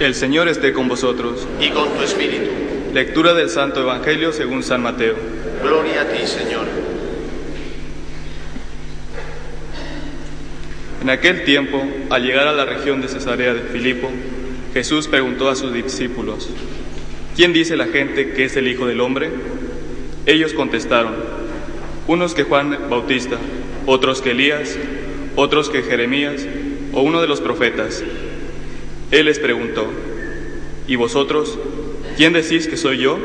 El Señor esté con vosotros. y con tu espíritu. Lectura del Santo Evangelio según San Mateo. Gloria a ti, Señor. En aquel tiempo, al llegar a la región de Cesarea de Filipo, Jesús preguntó a sus discípulos, ¿quién dice la gente que es el Hijo del Hombre? Ellos contestaron, unos que Juan Bautista, otros que Elías, otros que Jeremías o uno de los profetas. Él les preguntó, ¿y vosotros? ¿Quién decís que soy yo?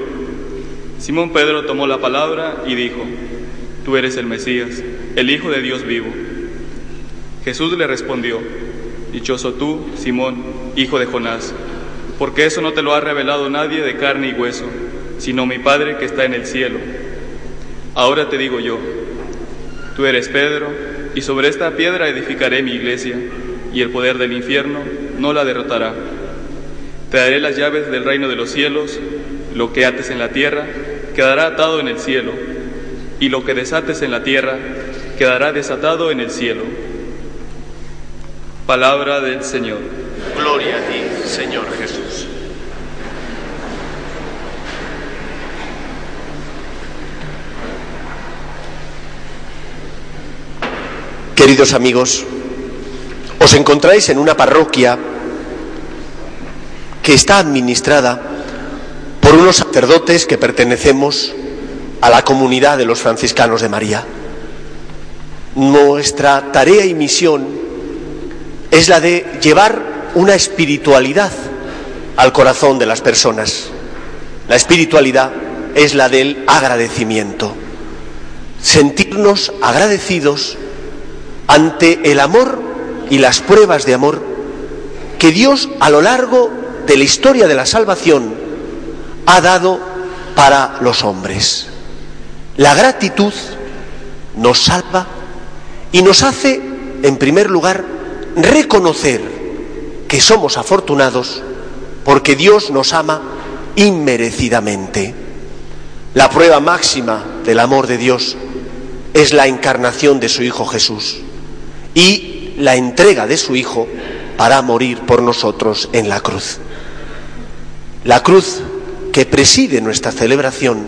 Simón Pedro tomó la palabra y dijo, Tú eres el Mesías, el Hijo de Dios vivo. Jesús le respondió, Dichoso tú, Simón, hijo de Jonás, porque eso no te lo ha revelado nadie de carne y hueso, sino mi Padre que está en el cielo. Ahora te digo yo, tú eres Pedro, y sobre esta piedra edificaré mi iglesia, y el poder del infierno no la derrotará. Te daré las llaves del reino de los cielos, lo que ates en la tierra quedará atado en el cielo, y lo que desates en la tierra quedará desatado en el cielo. Palabra del Señor. Gloria a ti, Señor Jesús. Queridos amigos, os encontráis en una parroquia que está administrada por unos sacerdotes que pertenecemos a la comunidad de los franciscanos de María. Nuestra tarea y misión es la de llevar una espiritualidad al corazón de las personas. La espiritualidad es la del agradecimiento. Sentirnos agradecidos ante el amor y las pruebas de amor que Dios a lo largo de la historia de la salvación ha dado para los hombres. La gratitud nos salva y nos hace, en primer lugar, reconocer que somos afortunados porque Dios nos ama inmerecidamente. La prueba máxima del amor de Dios es la encarnación de su Hijo Jesús y la entrega de su Hijo para morir por nosotros en la cruz. La cruz que preside nuestra celebración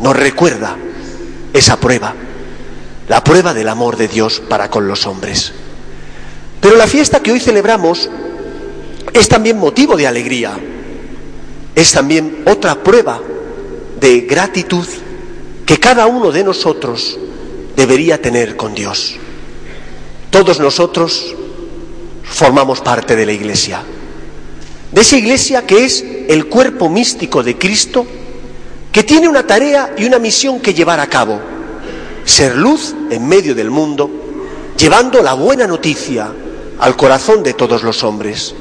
nos recuerda esa prueba, la prueba del amor de Dios para con los hombres. Pero la fiesta que hoy celebramos es también motivo de alegría, es también otra prueba de gratitud que cada uno de nosotros debería tener con Dios. Todos nosotros formamos parte de la Iglesia, de esa Iglesia que es el cuerpo místico de Cristo, que tiene una tarea y una misión que llevar a cabo, ser luz en medio del mundo, llevando la buena noticia al corazón de todos los hombres.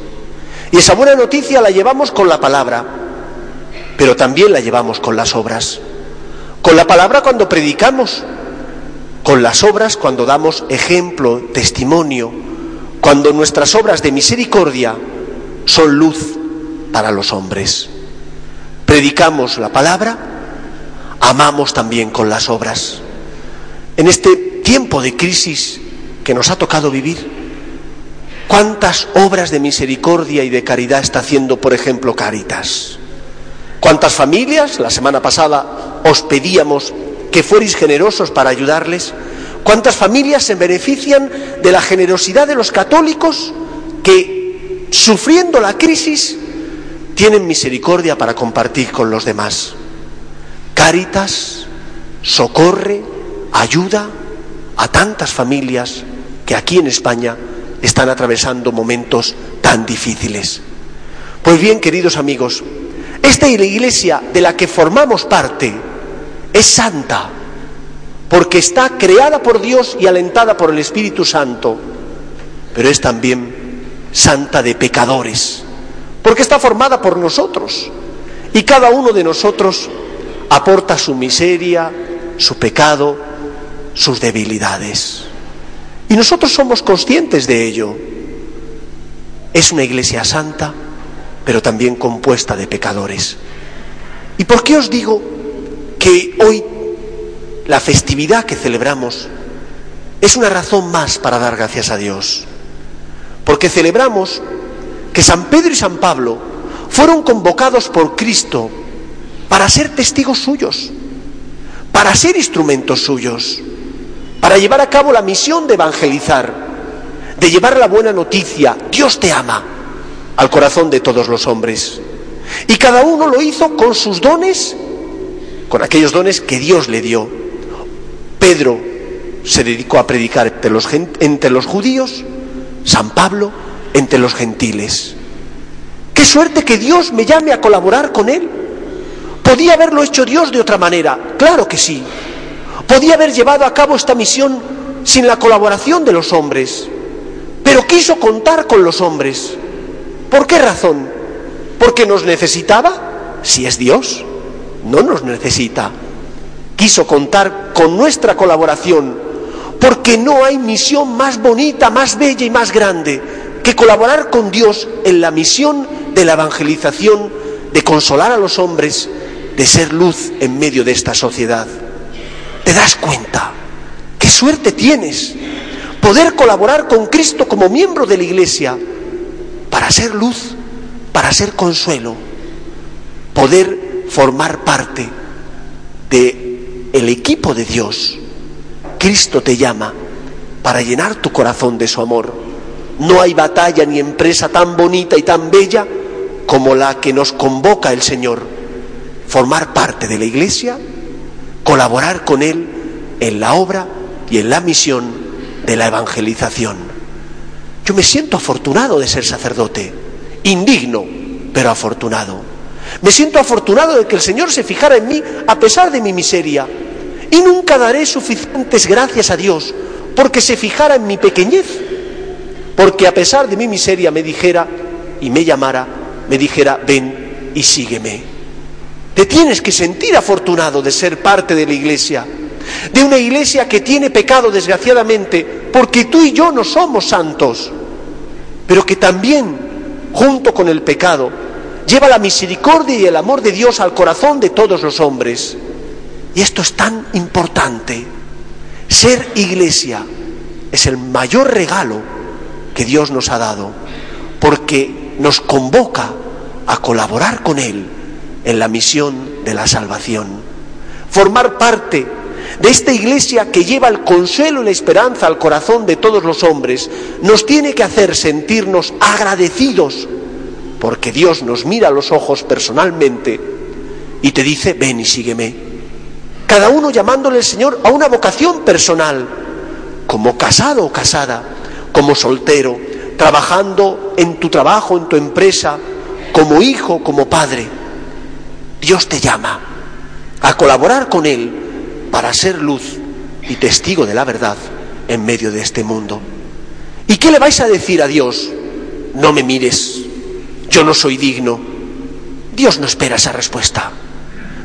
Y esa buena noticia la llevamos con la palabra, pero también la llevamos con las obras. Con la palabra cuando predicamos, con las obras cuando damos ejemplo, testimonio, cuando nuestras obras de misericordia son luz para los hombres. Predicamos la palabra, amamos también con las obras. En este tiempo de crisis que nos ha tocado vivir, ¿cuántas obras de misericordia y de caridad está haciendo, por ejemplo, Caritas? ¿Cuántas familias, la semana pasada os pedíamos que fuerais generosos para ayudarles? ¿Cuántas familias se benefician de la generosidad de los católicos que, sufriendo la crisis, tienen misericordia para compartir con los demás? Cáritas socorre, ayuda a tantas familias que aquí en España están atravesando momentos tan difíciles. Pues bien, queridos amigos, esta iglesia de la que formamos parte es santa, porque está creada por Dios y alentada por el Espíritu Santo, pero es también santa de pecadores, porque está formada por nosotros, y cada uno de nosotros aporta su miseria, su pecado, sus debilidades. Y nosotros somos conscientes de ello. Es una iglesia santa, pero también compuesta de pecadores. ¿Y por qué os digo que hoy la festividad que celebramos es una razón más para dar gracias a Dios? Porque celebramos que San Pedro y San Pablo fueron convocados por Cristo para ser testigos suyos, para ser instrumentos suyos, para llevar a cabo la misión de evangelizar, de llevar la buena noticia, Dios te ama, al corazón de todos los hombres. Y cada uno lo hizo con sus dones, con aquellos dones que Dios le dio. Pedro se dedicó a predicar entre los, entre los judíos, San Pablo entre los gentiles. Qué suerte que Dios me llame a colaborar con Él. ¿Podía haberlo hecho Dios de otra manera? Claro que sí. Podía haber llevado a cabo esta misión sin la colaboración de los hombres, pero quiso contar con los hombres. ¿Por qué razón? ¿Porque nos necesitaba? Si es Dios, no nos necesita. Quiso contar con nuestra colaboración, porque no hay misión más bonita, más bella y más grande que colaborar con Dios en la misión de la evangelización, de consolar a los hombres, de ser luz en medio de esta sociedad. ¿Te das cuenta? ¿Qué suerte tienes? Poder colaborar con Cristo como miembro de la Iglesia para ser luz, para ser consuelo, poder formar parte de el equipo de Dios. Cristo te llama para llenar tu corazón de su amor. No hay batalla ni empresa tan bonita y tan bella como la que nos convoca el Señor. Formar parte de la Iglesia colaborar con Él en la obra y en la misión de la evangelización. Yo me siento afortunado de ser sacerdote, indigno, pero afortunado. Me siento afortunado de que el Señor se fijara en mí a pesar de mi miseria. Y nunca daré suficientes gracias a Dios porque se fijara en mi pequeñez. Porque a pesar de mi miseria me dijera y me llamara, me dijera, ven y sígueme. Te tienes que sentir afortunado de ser parte de la iglesia, de una iglesia que tiene pecado desgraciadamente, porque tú y yo no somos santos, pero que también, junto con el pecado, lleva la misericordia y el amor de Dios al corazón de todos los hombres. Y esto es tan importante. Ser iglesia es el mayor regalo que Dios nos ha dado, porque nos convoca a colaborar con Él en la misión de la salvación. Formar parte de esta iglesia que lleva el consuelo y la esperanza al corazón de todos los hombres nos tiene que hacer sentirnos agradecidos porque Dios nos mira a los ojos personalmente y te dice, ven y sígueme. Cada uno llamándole al Señor a una vocación personal, como casado o casada, como soltero, trabajando en tu trabajo, en tu empresa, como hijo, como padre. Dios te llama a colaborar con Él para ser luz y testigo de la verdad en medio de este mundo. ¿Y qué le vais a decir a Dios? No me mires, yo no soy digno. Dios no espera esa respuesta.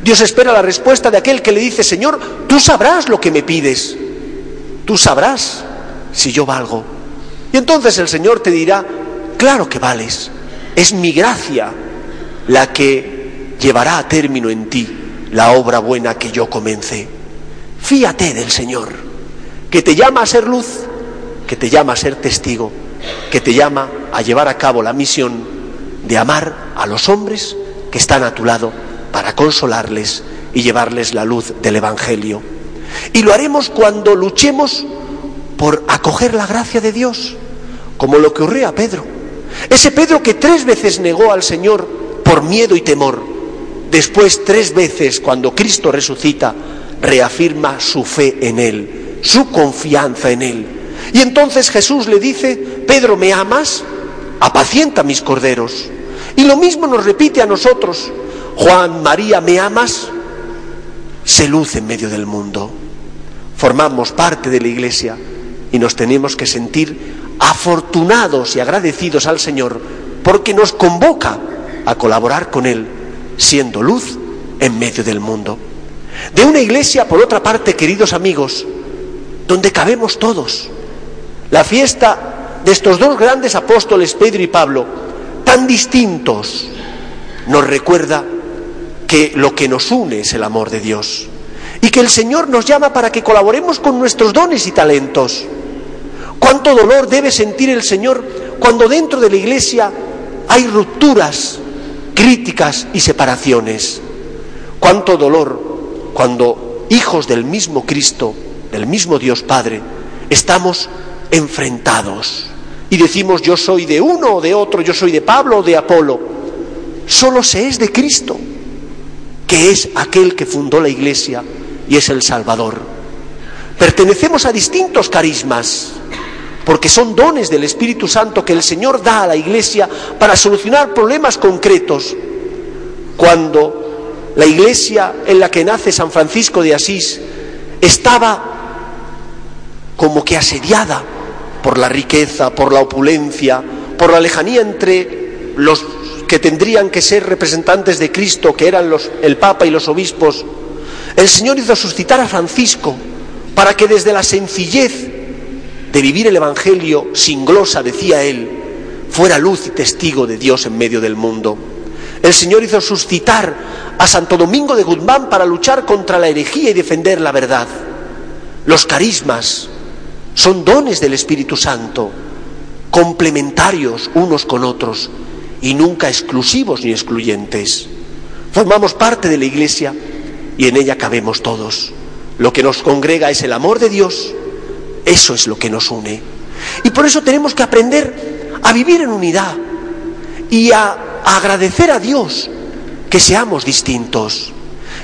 Dios espera la respuesta de aquel que le dice, Señor, tú sabrás lo que me pides, tú sabrás si yo valgo. Y entonces el Señor te dirá, claro que vales, es mi gracia la que llevará a término en ti la obra buena que yo comencé. Fíate del Señor, que te llama a ser luz, que te llama a ser testigo, que te llama a llevar a cabo la misión de amar a los hombres que están a tu lado para consolarles y llevarles la luz del Evangelio. Y lo haremos cuando luchemos por acoger la gracia de Dios, como lo que ocurrió a Pedro. Ese Pedro que tres veces negó al Señor por miedo y temor Después, tres veces, cuando Cristo resucita, reafirma su fe en Él, su confianza en Él. Y entonces Jesús le dice, Pedro, ¿me amas? Apacienta mis corderos. Y lo mismo nos repite a nosotros, Juan, María, ¿me amas? Se luce en medio del mundo. Formamos parte de la iglesia y nos tenemos que sentir afortunados y agradecidos al Señor porque nos convoca a colaborar con Él, siendo luz en medio del mundo. De una iglesia, por otra parte, queridos amigos, donde cabemos todos. La fiesta de estos dos grandes apóstoles, Pedro y Pablo, tan distintos, nos recuerda que lo que nos une es el amor de Dios y que el Señor nos llama para que colaboremos con nuestros dones y talentos. ¿Cuánto dolor debe sentir el Señor cuando dentro de la iglesia hay rupturas, críticas y separaciones? ¿Cuánto dolor cuando hijos del mismo Cristo, del mismo Dios Padre, estamos enfrentados y decimos yo soy de uno o de otro, yo soy de Pablo o de Apolo? Solo se es de Cristo, que es aquel que fundó la iglesia y es el Salvador. Pertenecemos a distintos carismas, porque son dones del Espíritu Santo que el Señor da a la iglesia para solucionar problemas concretos. Cuando la iglesia en la que nace San Francisco de Asís estaba como que asediada por la riqueza, por la opulencia, por la lejanía entre los que tendrían que ser representantes de Cristo, que eran los, el Papa y los obispos, el Señor hizo suscitar a Francisco para que desde la sencillez de vivir el Evangelio sin glosa, decía él, fuera luz y testigo de Dios en medio del mundo. El Señor hizo suscitar a Santo Domingo de Guzmán para luchar contra la herejía y defender la verdad. Los carismas son dones del Espíritu Santo, complementarios unos con otros y nunca exclusivos ni excluyentes. Formamos parte de la Iglesia y en ella cabemos todos. Lo que nos congrega es el amor de Dios, eso es lo que nos une. Y por eso tenemos que aprender a vivir en unidad y a, agradecer a Dios que seamos distintos.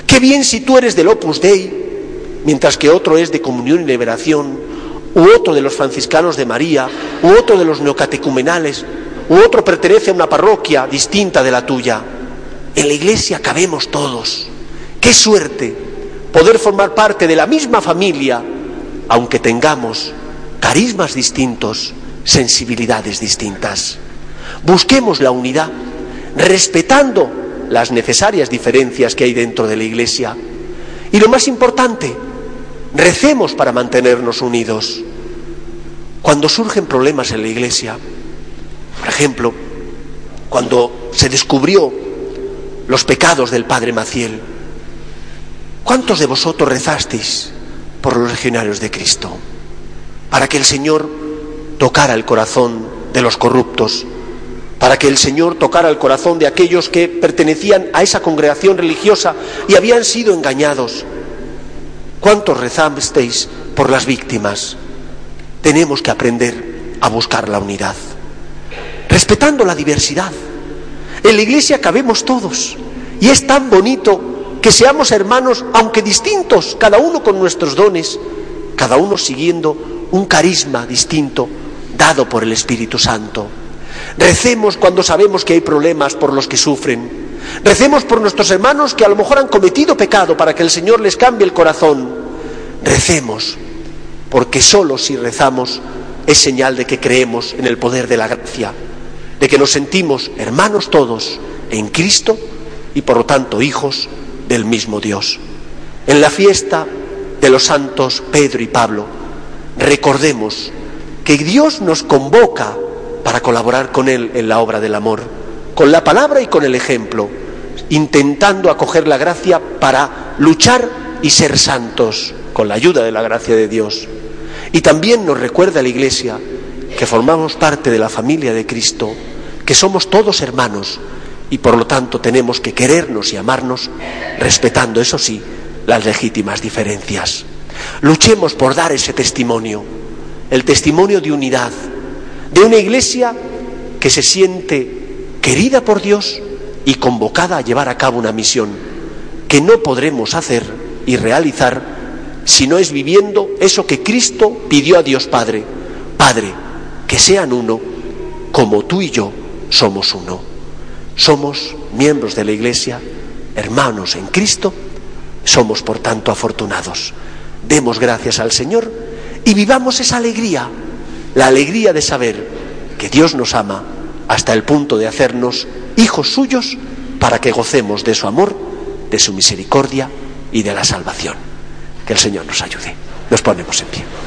Qué bien si tú eres del Opus Dei, mientras que otro es de Comunión y Liberación, u otro de los franciscanos de María, u otro de los neocatecumenales, u otro pertenece a una parroquia distinta de la tuya. En la iglesia cabemos todos. Qué suerte poder formar parte de la misma familia, aunque tengamos carismas distintos, sensibilidades distintas. Busquemos la unidad, respetando las necesarias diferencias que hay dentro de la iglesia. Y lo más importante, recemos para mantenernos unidos. Cuando surgen problemas en la iglesia, por ejemplo, cuando se descubrió los pecados del padre Maciel, ¿Cuántos de vosotros rezasteis por los legionarios de Cristo? Para que el Señor tocara el corazón de los corruptos, para que el Señor tocara el corazón de aquellos que pertenecían a esa congregación religiosa y habían sido engañados. ¿Cuántos rezasteis por las víctimas? Tenemos que aprender a buscar la unidad, respetando la diversidad. En la iglesia cabemos todos y es tan bonito que seamos hermanos, aunque distintos, cada uno con nuestros dones, cada uno siguiendo un carisma distinto dado por el Espíritu Santo. Recemos cuando sabemos que hay problemas por los que sufren. Recemos por nuestros hermanos que a lo mejor han cometido pecado para que el Señor les cambie el corazón. Recemos, porque solo si rezamos es señal de que creemos en el poder de la gracia, de que nos sentimos hermanos todos en Cristo y por lo tanto hijos del mismo Dios. En la fiesta de los santos Pedro y Pablo, recordemos que Dios nos convoca para colaborar con Él en la obra del amor, con la palabra y con el ejemplo, intentando acoger la gracia para luchar y ser santos con la ayuda de la gracia de Dios. Y también nos recuerda la Iglesia que formamos parte de la familia de Cristo, que somos todos hermanos, y por lo tanto tenemos que querernos y amarnos respetando, eso sí, las legítimas diferencias. Luchemos por dar ese testimonio, el testimonio de unidad, de una iglesia que se siente querida por Dios y convocada a llevar a cabo una misión que no podremos hacer y realizar si no es viviendo eso que Cristo pidió a Dios Padre. Padre, que sean uno como tú y yo somos uno. Somos miembros de la Iglesia, hermanos en Cristo, somos por tanto afortunados. Demos gracias al Señor y vivamos esa alegría, la alegría de saber que Dios nos ama hasta el punto de hacernos hijos suyos para que gocemos de su amor, de su misericordia y de la salvación. Que el Señor nos ayude. Nos ponemos en pie.